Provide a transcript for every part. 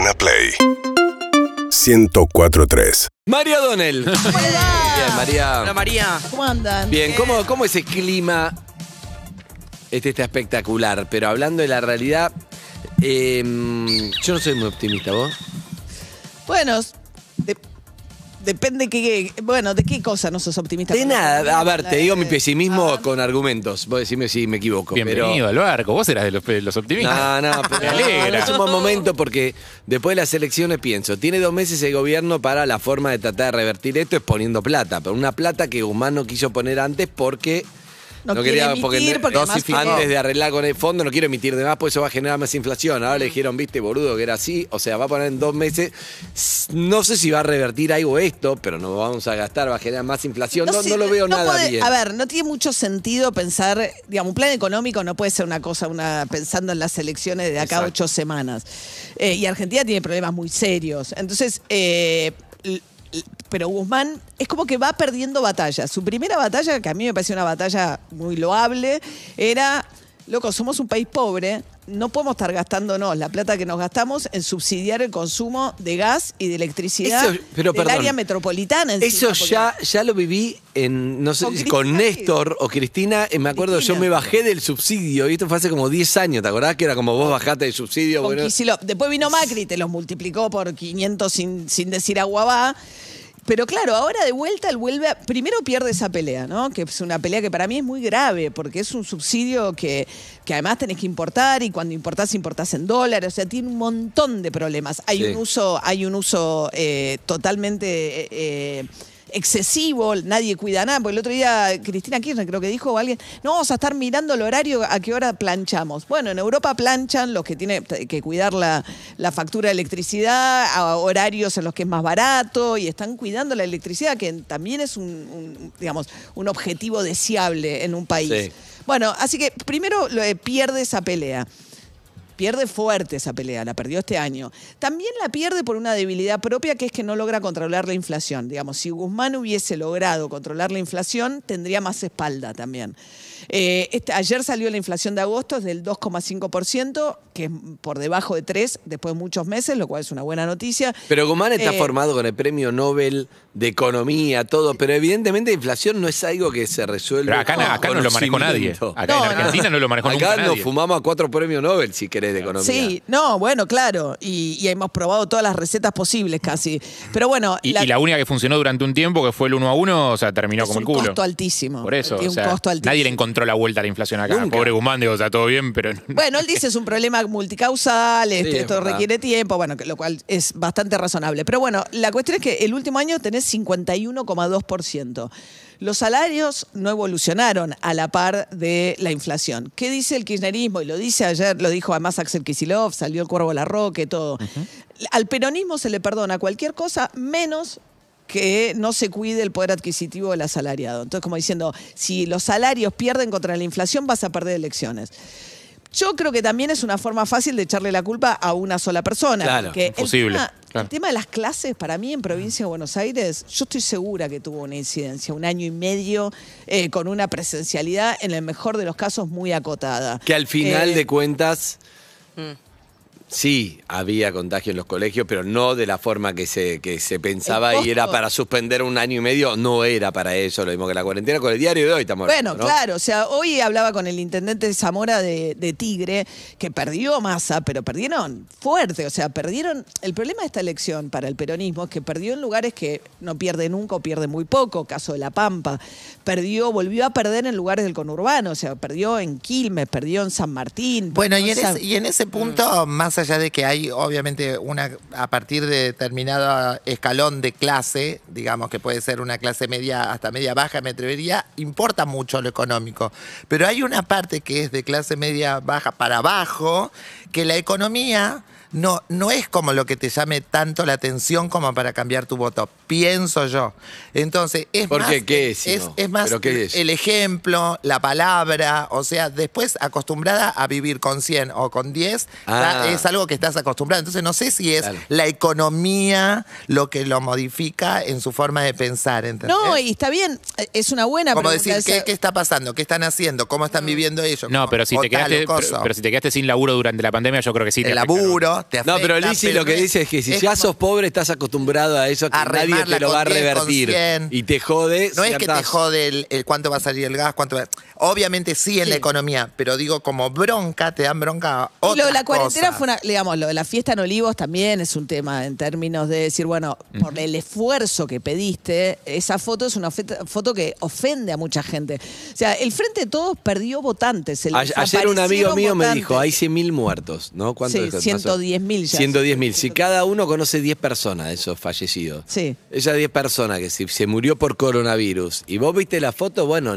Urbana Play 1043 María Donel. Bien, María. Hola María. ¿Cómo andan? Bien, ¿cómo, ¿cómo ese clima? Este está espectacular, pero hablando de la realidad, eh, yo no soy muy optimista, ¿vos? Bueno, de- depende qué, bueno, de qué cosa no sos optimista. De nada, a ver, te digo mi pesimismo Ah, con argumentos. Vos decime si me equivoco. Bienvenido al barco. Vos eras de los, pero... optimistas. No, no, pero Me alegra. es un buen momento porque después de las elecciones pienso, tiene dos meses el gobierno para la forma de tratar de revertir esto es poniendo plata, pero una plata que Guzmán no quiso poner antes porque No quiere emitir, porque tiene- antes de arreglar con el fondo no quiero emitir de más, pues eso va a generar más inflación. Ahora le dijeron, viste, boludo, que era así. O sea, va a poner en dos meses. No sé si va a revertir algo esto, pero no vamos a gastar, va a generar más inflación. No, no lo veo no nada puede- bien. A ver, no tiene mucho sentido pensar, digamos, un plan económico no puede ser una cosa, una pensando en las elecciones de acá Exacto. ocho semanas. Eh, y Argentina tiene problemas muy serios. Entonces, eh, pero Guzmán es como que va perdiendo batallas. Su primera batalla, que a mí me pareció una batalla muy loable, era, loco, somos un país pobre, no podemos estar gastándonos la plata que nos gastamos en subsidiar el consumo de gas y de electricidad Eso- pero del perdón. área metropolitana. Eso encima, porque- ya, ya lo viví en, no sé, Con si con Néstor o Cristina. eh, Me acuerdo, Cristina. yo me bajé del subsidio y esto fue hace como 10 años. ¿Te acordás que era como vos bajaste del subsidio? Bueno. Después vino Macri, te los multiplicó por 500 sin, sin decir agua va. Pero claro, ahora de vuelta él vuelve a, Primero pierde esa pelea, ¿no? Que es una pelea que para mí es muy grave, porque es un subsidio que, que además tenés que importar y cuando importás, importás en dólares. O sea, tiene un montón de problemas. Hay Sí. un uso, hay un uso eh, totalmente. eh, excesivo, nadie cuida nada, porque el otro día Cristina Kirchner creo que dijo alguien, no vamos a estar mirando el horario a qué hora planchamos. Bueno, en Europa planchan los que tienen que cuidar la, la factura de electricidad, a horarios en los que es más barato y están cuidando la electricidad, que también es un, un, digamos, un objetivo deseable en un país. Sí. Bueno, así que primero lo, eh, pierde esa pelea. Pierde fuerte esa pelea, la perdió este año. También la pierde por una debilidad propia que es que no logra controlar la inflación. Digamos, si Guzmán hubiese logrado controlar la inflación, tendría más espalda también. Eh, este- ayer salió la inflación de agosto, es del 2,5%, que es por debajo de 3 después de muchos meses, lo cual es una buena noticia. Pero Guzmán está Eh, formado con el premio Nobel de Economía, todo, pero evidentemente la inflación no es algo que se resuelve. Pero acá, con acá no lo manejó nadie. Acá No, en Argentina no, lo manejó Acá nunca nos nadie. fumamos a cuatro premios Nobel, si querés, de economía. Sí, no, bueno, claro. Y, y hemos probado todas las recetas posibles casi. Pero bueno, Y y la, única que funcionó durante un tiempo, que fue el uno a uno, o sea, terminó es como un el culo. costo altísimo. Por eso, o un sea, costo altísimo. nadie le encontró la vuelta a la inflación acá. Nunca. Pobre Guzmán, digo, o sea, todo bien, pero... Bueno, él dice es un problema multicausal, este, Sí, es esto verdad. requiere tiempo, bueno, que- lo cual es bastante razonable. Pero bueno, la cuestión es que el último año tenés 51,2%. Los salarios no evolucionaron a la par de la inflación. ¿Qué dice el kirchnerismo? Y lo dice ayer, lo dijo además Axel Kicillof, salió el Cuervo Larroque, todo. Al peronismo se le perdona cualquier cosa menos que no se cuide el poder adquisitivo del asalariado. Entonces, como diciendo, si los salarios pierden contra la inflación, vas a perder elecciones. Yo creo que también es una forma fácil de echarle la culpa a una sola persona. Claro, porque el imposible, tema- El tema de las clases, para mí en provincia de Buenos Aires, yo estoy segura que tuvo una incidencia, un año y medio eh, con una presencialidad, en el mejor de los casos, muy acotada. Que al final Eh, de cuentas, Mm. Sí, había contagio en los colegios, pero no de la forma que se, que se pensaba y era para suspender un año y medio. No era para eso, lo mismo que la cuarentena con el diario de hoy estamos Bueno, hablando, ¿no? claro, o sea, hoy hablaba con el intendente de Zamora de, de Tigre, que perdió masa, pero perdieron fuerte, o sea, perdieron... El problema de esta elección para el peronismo es que perdió en lugares que no pierde nunca o pierde muy poco, caso de La Pampa, perdió, volvió a perder en lugares del conurbano, o sea, perdió en Quilmes, perdió en San Martín. Bueno, y en, San- ese, y en ese punto, más allá de que hay obviamente una, a partir de determinado escalón de clase, digamos que puede ser una clase media hasta media baja, me atrevería, importa mucho lo económico. Pero hay una parte que es de clase media baja para abajo, que la economía no, no es como lo que te llame tanto la atención como para cambiar tu voto, pienso yo. Entonces, es ¿Por más, qué? ¿Qué es, es, es más ¿Pero qué es? el ejemplo, la palabra, o sea, después acostumbrada a vivir con 100 o con 10, Ah. es algo que estás acostumbrado. Entonces, no sé si es la economía lo que lo modifica en su forma de pensar, ¿entendés? No, y está bien, es una buena Como pregunta decir, ¿qué, qué está pasando? ¿Qué están haciendo? ¿Cómo están viviendo ellos? No, pero si, te quedaste, pero, pero si te quedaste sin laburo durante la pandemia, yo creo que sí. te el laburo, Te No, pero afecta, Lizzy lo que dice es que si ya sos pobre estás acostumbrado a eso que A nadie te lo va a 10, con revertir 100. y te jode No es que te jode el, el cuánto va a salir el gas, cuánto va- Obviamente sí en la economía, pero digo, como bronca, te dan bronca Y lo de otras la cuarentena cosas. fue una, digamos, lo de la fiesta en Olivos también es un tema en términos de decir, bueno, por el esfuerzo que pediste, esa foto es una foto que ofende a mucha gente. O sea, el Frente de Todos perdió votantes. se A- les Ayer un amigo mío me dijo, hay 100.000 muertos, ¿no? ¿Cuánto Sí, es que pasó? 110.000 ya. 110.000. Si cada uno conoce 10 personas de esos fallecidos. Sí. Esas 10 personas que si se murió por coronavirus y vos viste la foto, bueno,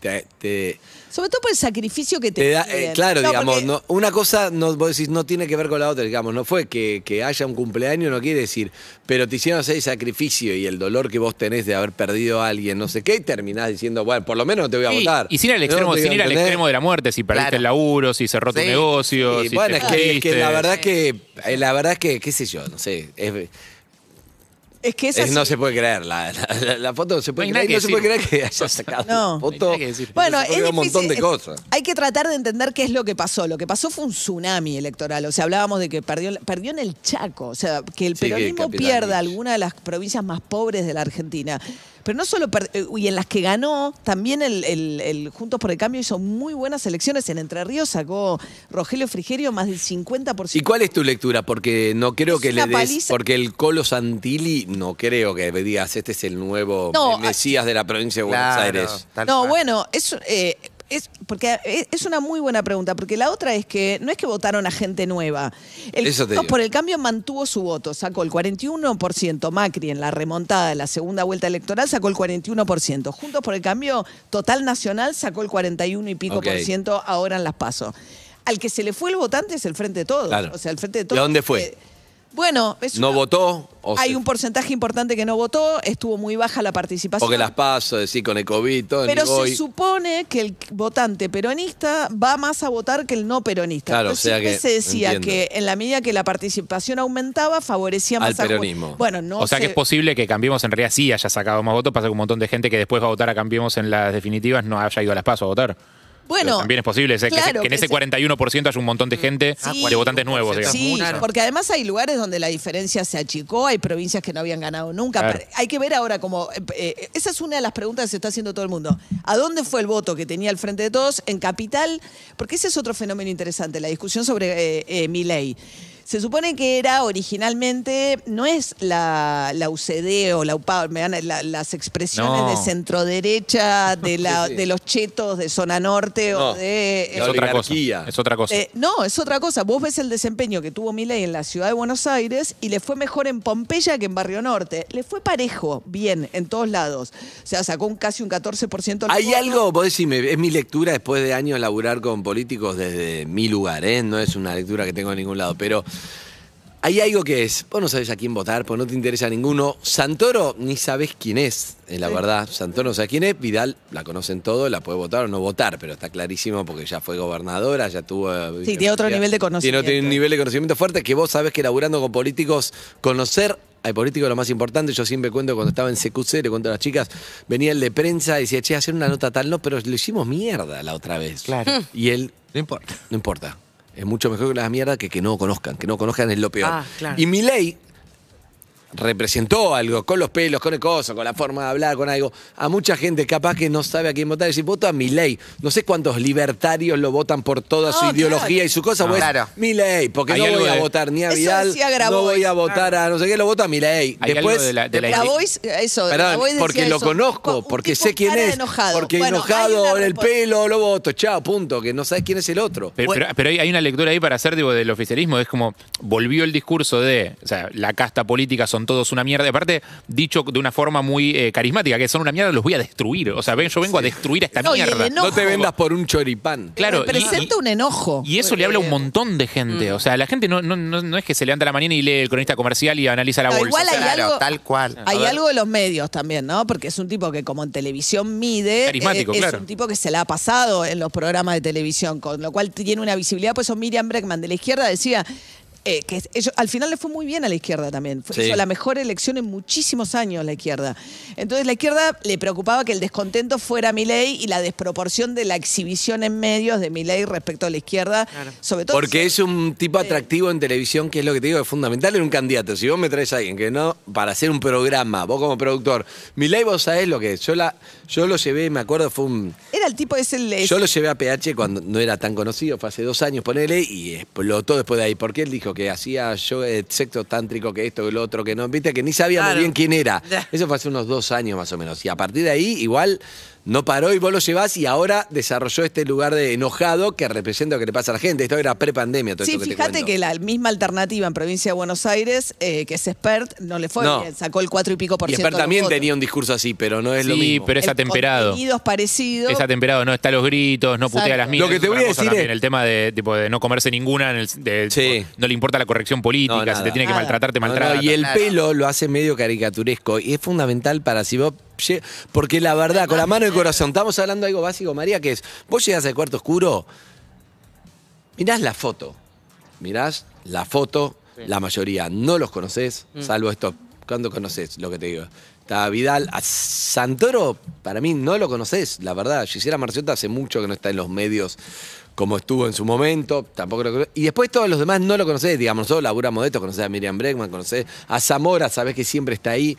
te, te- Sobre todo por el sacrificio que te, te da, eh, claro, No, digamos, porque- no, una cosa no, vos decís, no tiene que ver con la otra, digamos, no fue que, que haya un cumpleaños, no quiere decir, pero te hicieron hacer el sacrificio y el dolor que vos tenés de haber perdido a alguien, no sé qué, y terminás diciendo, bueno, por lo menos no te voy a Sí, votar. Y sin ir al No extremo, sin ir al extremo de la muerte, si perdiste Claro. el laburo, si cerró tu Sí. negocio, Sí, si bueno, te es que, es que la verdad que eh, la verdad que, qué sé yo, no sé, es- Es que es es- así. no se puede creer, la, la- la- la foto no se puede No creer, no que se puede decir. creer que haya sacado No. foto. Que decir. Bueno, es un montón de difícil, es- cosas. Hay que tratar de entender qué es lo que pasó. Lo que pasó fue un tsunami electoral. O sea, hablábamos de que perdió, perdió en el Chaco. O sea, que el Sí, que peronismo pierda alguna de las provincias más pobres de la Argentina. Pero no solo, eh, y en las que ganó, también el, el- el Juntos por el Cambio hizo muy buenas elecciones. En Entre Ríos sacó Rogelio Frigerio más del 50%. ¿Y cuál es tu lectura? Porque no creo Es que le des, paliza. porque el Colo Santilli no creo que me digas, este es el nuevo No, Mesías de la provincia de Buenos Claro, Aires. No, bueno, es, eh, es, porque es- es una muy buena pregunta, porque la otra es que no es que votaron a gente nueva. El Eso te digo. por el cambio mantuvo su voto, sacó el 41%, Macri en la remontada de la segunda vuelta electoral sacó el 41%, Juntos por el cambio total nacional sacó el 41 y pico por ciento ahora en las pasos. Al que se le fue el votante es el Frente de Todos. Claro. O sea, el Frente de ¿De Todos. dónde fue? eh, bueno, es ¿No una- votó? O Hay se- un porcentaje importante que no votó, estuvo muy baja la participación. Porque las paso, decir, con el COVID, todo, Pero ni voy. se supone que el votante peronista va más a votar que el no peronista. Claro, Entonces, o sea siempre que- se decía entiendo. que en la medida que la participación aumentaba, favorecía Al más a- peronismo. Bueno, no o sea que sé- es posible que Cambiemos en realidad sí haya sacado más votos, pasa que un montón de gente que después va a votar a Cambiemos en las definitivas no haya ido a las pasos a votar. Bueno, También es posible, que, claro, que en ese se- 41% haya un montón de gente Sí. de votantes nuevos, digamos. Sí, Claro. porque además hay lugares donde la diferencia se achicó, hay provincias que no habían ganado nunca. Claro. Pero Hay que ver ahora cómo... eh, eh, esa es una de las preguntas que se está haciendo todo el mundo. ¿A dónde fue el voto que tenía el Frente de Todos? En Capital, porque ese es otro fenómeno interesante, la discusión sobre eh, eh, Milei. Se supone que era originalmente, no es la, la UCD o la UPA, me dan la- las expresiones No. de centro derecha, de, la, Sí. de los chetos de zona norte No. o de... Es La otra cosa. Es otra cosa. Eh, no, es otra cosa. Vos ves el desempeño que tuvo Milei en la ciudad de Buenos Aires y le fue mejor en Pompeya que en Barrio Norte. Le fue parejo, bien, en todos lados. O sea, sacó un casi un 14% del Hay voto. algo, vos decime, es mi lectura después de años laburar con políticos desde mi lugar, ¿eh? no es una lectura que tengo en ningún lado, pero hay algo que es, vos no sabés a quién votar, pues no te interesa ninguno. Santoro ni sabés quién es, es la Sí. verdad. Santoro no sabe quién es, Vidal la conocen todos, la puede votar o no votar, pero está clarísimo porque ya fue gobernadora, ya tuvo... eh, Sí, tiene otro nivel de conocimiento. Tiene, tiene un nivel de conocimiento fuerte que vos sabés que laburando con políticos, conocer hay políticos lo más importante, yo siempre cuento cuando estaba en CQC, le cuento a las chicas, venía el de prensa y decía, che, hacer una nota tal, no, pero le hicimos mierda la otra vez. Claro. Y él, No importa. no importa. Es mucho mejor que las mierdas que que no conozcan. Que no conozcan es lo peor. Ah, claro. Y mi ley representó algo, con los pelos, con el coso, con la forma de hablar, con algo. A mucha gente capaz que no sabe a quién votar. Y si voto a mi ley, no sé cuántos libertarios lo votan por toda su No, ideología y su cosa. pues, Claro. mi ley, porque Hay no voy a votar ni a Eso Vidal, no voy a votar a no sé qué, lo voto a mi ley. Hay Después, algo de la- de la- Grabois, eso, Perdón, porque lo eso. conozco, porque tipo sé quién es. enojado. Porque Bueno, enojado en el pelo, lo voto, chao, punto. Que no sabes quién es el otro. Pero, pero- pero hay, hay una lectura ahí para hacer digo, del oficialismo. Es como volvió el discurso de, o sea, la casta política son todos una mierda. Aparte, dicho de una forma muy eh, carismática, que son una mierda, los voy a destruir. O sea, ven, yo vengo a destruir a esta No, mierda. no te vendas por un choripán. Claro, y- un enojo. Y eso le habla a un Eh, montón de gente. O sea, la gente no, no, no, no es que se levanta a la mañana y lee el cronista comercial y analiza la No, bolsa. igual O sea, hay Claro, algo- tal cual. Hay algo de los medios también, ¿no? Porque es un tipo que como en televisión mide, Carismático, eh, es claro. un tipo que se la ha pasado en los programas de televisión, con lo cual tiene una visibilidad. Por eso Miriam Breckman de la izquierda decía, eh, que ellos, al final le fue muy bien a la izquierda también. Fue, Sí. Hizo la mejor elección en muchísimos años la izquierda. Entonces la izquierda le preocupaba que el descontento fuera Milei y la desproporción de la exhibición en medios de Milei respecto a la izquierda. Sobre todo Porque es un tipo atractivo en televisión, que es lo que te digo, es fundamental en un candidato. Si vos me traes a alguien que no, para hacer un programa, vos como productor, mi ley vos sabés lo que es. Yo, la, yo lo llevé, me acuerdo, fue un... Era el tipo, es el... Yo lo llevé a PH cuando no era tan conocido, fue hace dos años, ponele, y explotó después de ahí. Porque él dijo que hacía yo eh, sexo tántrico, que esto, que lo otro, que no. Viste, que ni sabíamos Claro. bien quién era. Eso fue hace unos dos años más o menos. Y a partir de ahí, igual. No paró y vos lo llevás y ahora desarrolló este lugar de enojado que representa lo que le pasa a la gente. Esto era pre-pandemia. todo Sí, esto que te fíjate cuento. que la misma alternativa en provincia de Buenos Aires, eh, que es expert, no le fue No. bien, sacó el cuatro y pico por Y ciento. Esper de los también votos. tenía un discurso así, pero no es lo Sí, mismo. pero es El atemperado. es parecido. Es atemperado, no está los gritos, no putea las minas. Lo que te voy a cosa decir también, es- El tema de, tipo, de no comerse ninguna, en el- de- Sí. no le importa la corrección política, No, si te tiene que maltratar, te No, no, maltrata. y el pelo lo hace medio caricaturesco y es fundamental para si vos. Porque la verdad, con la mano y el corazón, estamos hablando de algo básico, María, que es: vos llegás al cuarto oscuro, mirás la foto. Mirás la foto, la mayoría no los conocés, salvo esto. ¿Cuándo conoces lo que te digo? Está Vidal. A Santoro, para mí, no lo conoces, la verdad. Gisela Marciota hace mucho que no está en los medios como estuvo en su momento. Tampoco lo Y después todos los demás no lo conocés. Digamos, nosotros laburamos de esto, conocés a Miriam Bregman, conocés a Zamora, sabés que siempre está ahí.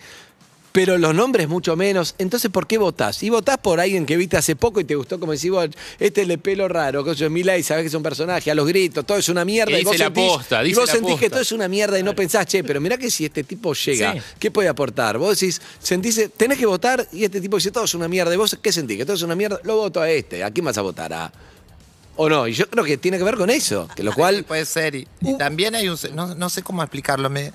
Pero los nombres mucho menos. Entonces, ¿por qué votás? Y votás por alguien que viste hace poco y te gustó, como decís vos, este le pelo raro, que es Milay, sabés que es un personaje, a los gritos, todo es una mierda. Y vos la sentís, posta, y dice vos la sentís que todo es una mierda y no pensás, che, pero mirá que si este tipo llega, Sí. ¿qué puede aportar? Vos decís, sentís, tenés que votar y este tipo dice, todo es una mierda. ¿Y vos qué sentís? ¿Que todo es una mierda? Lo voto a este. ¿A quién vas a votar? ¿A? ¿O no? Y yo creo que tiene que ver con eso. Que lo cual... puede ser. Y, y también hay un. No, no sé cómo explicarlo. Me,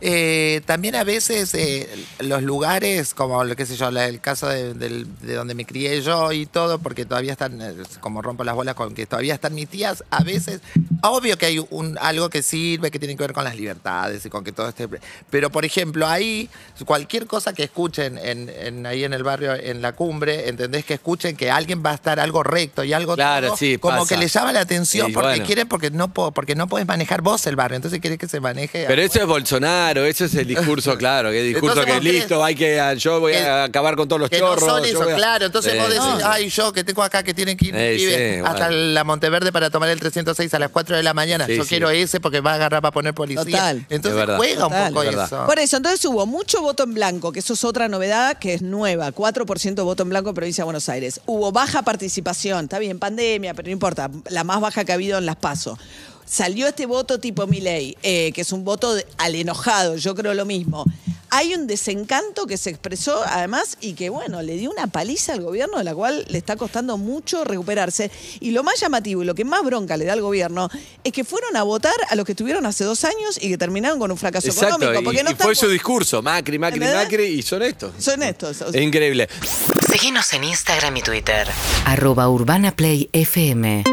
eh, también a veces eh, los lugares, como lo que sé yo, la- el caso de, del- de donde me crié yo y todo, porque todavía están, como rompo las bolas con que todavía están mis tías, a veces, obvio que hay un, algo que sirve, que tiene que ver con las libertades y con que todo esté. Pero, por ejemplo, ahí, cualquier cosa que escuchen en, en- ahí en el barrio, en la cumbre, entendés que escuchen que alguien va a estar algo recto y algo Claro, todo, sí, como pasa. que les llama la atención Sí, porque bueno. quieren porque no po- porque no puedes manejar vos el barrio entonces quieres que se maneje Pero eso es Bolsonaro, eso es el discurso, claro, que el discurso Entonces que vos listo, hay que, yo voy que- a acabar con todos los que chorros. no son yo eso, voy a- claro. Entonces Sí, vos decís, sí. ay, yo que tengo acá que tienen que ir Eh, sí, hasta bueno. la Monteverde para tomar el 306 a las 4 de la mañana. Sí, yo sí. quiero ese porque va a agarrar para poner policía. Total. Entonces verdad. juega Total. un poco Es verdad. eso. Por eso, entonces hubo mucho voto en blanco, que eso es otra novedad que es nueva, 4% voto en blanco en provincia de Buenos Aires. Hubo baja participación, está bien, pandemia, pero no importa, la más baja que ha habido en las PASO. Salió este voto tipo Milei, eh, que es un voto de- al enojado, yo creo lo mismo. Hay un desencanto que se expresó además y que, bueno, le dio una paliza al gobierno de la cual le está costando mucho recuperarse. Y lo más llamativo y lo que más bronca le da al gobierno es que fueron a votar a los que estuvieron hace dos años y que terminaron con un fracaso Exacto, económico. y, no y fue su discurso, Macri, Macri. Macri, y son estos. Son estos. o sea, Es increíble. Seguinos en Instagram y Twitter. arroba Urbana Play FM